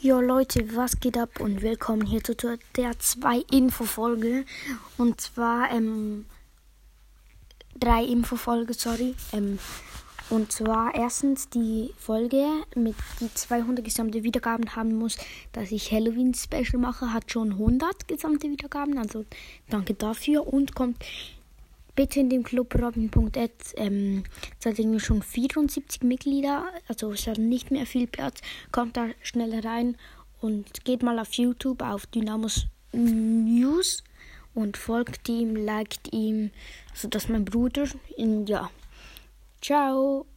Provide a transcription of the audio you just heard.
Jo Leute, was geht ab und willkommen hier zu der 2 Info-Folge. Und zwar, ähm, drei Info-Folge, sorry. Ähm, und zwar erstens die Folge, mit die 200 gesamte Wiedergaben haben muss, dass ich Halloween-Special mache, hat schon 100 gesamte Wiedergaben. Also danke dafür und kommt bitte in dem Club robin.at. Ähm, seid irgendwie schon 74 Mitglieder, also es hat nicht mehr viel Platz. Kommt da schnell rein und geht mal auf YouTube auf Dynamos News und folgt ihm, liked ihm, das ist mein Bruder. Und ja, ciao.